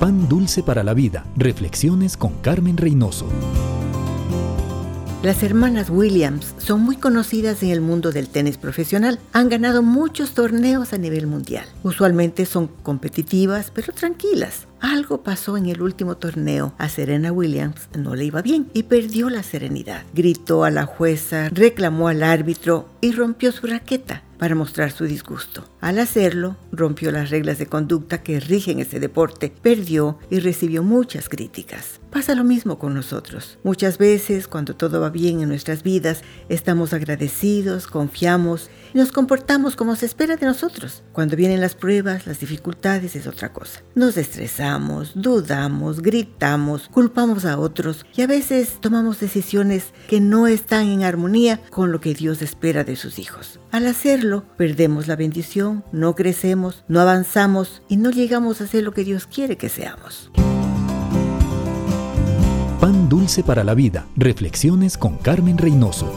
Pan dulce para la vida. Reflexiones con Carmen Reynoso. Las hermanas Williams son muy conocidas en el mundo del tenis profesional. Han ganado muchos torneos a nivel mundial. Usualmente son competitivas, pero tranquilas. Algo pasó en el último torneo. A Serena Williams no le iba bien y perdió la serenidad. Gritó a la jueza, reclamó al árbitro y rompió su raqueta para mostrar su disgusto. Al hacerlo, rompió las reglas de conducta que rigen ese deporte, perdió y recibió muchas críticas. Pasa lo mismo con nosotros. Muchas veces, cuando todo va bien en nuestras vidas, estamos agradecidos, confiamos y nos comportamos como se espera de nosotros. Cuando vienen las pruebas, las dificultades es otra cosa. Nos estresamos, dudamos, gritamos, culpamos a otros y a veces tomamos decisiones que no están en armonía con lo que Dios espera de sus hijos. Al hacerlo, perdemos la bendición, no crecemos, no avanzamos y no llegamos a ser lo que Dios quiere que seamos. Pan dulce para la vida. Reflexiones con Carmen Reynoso.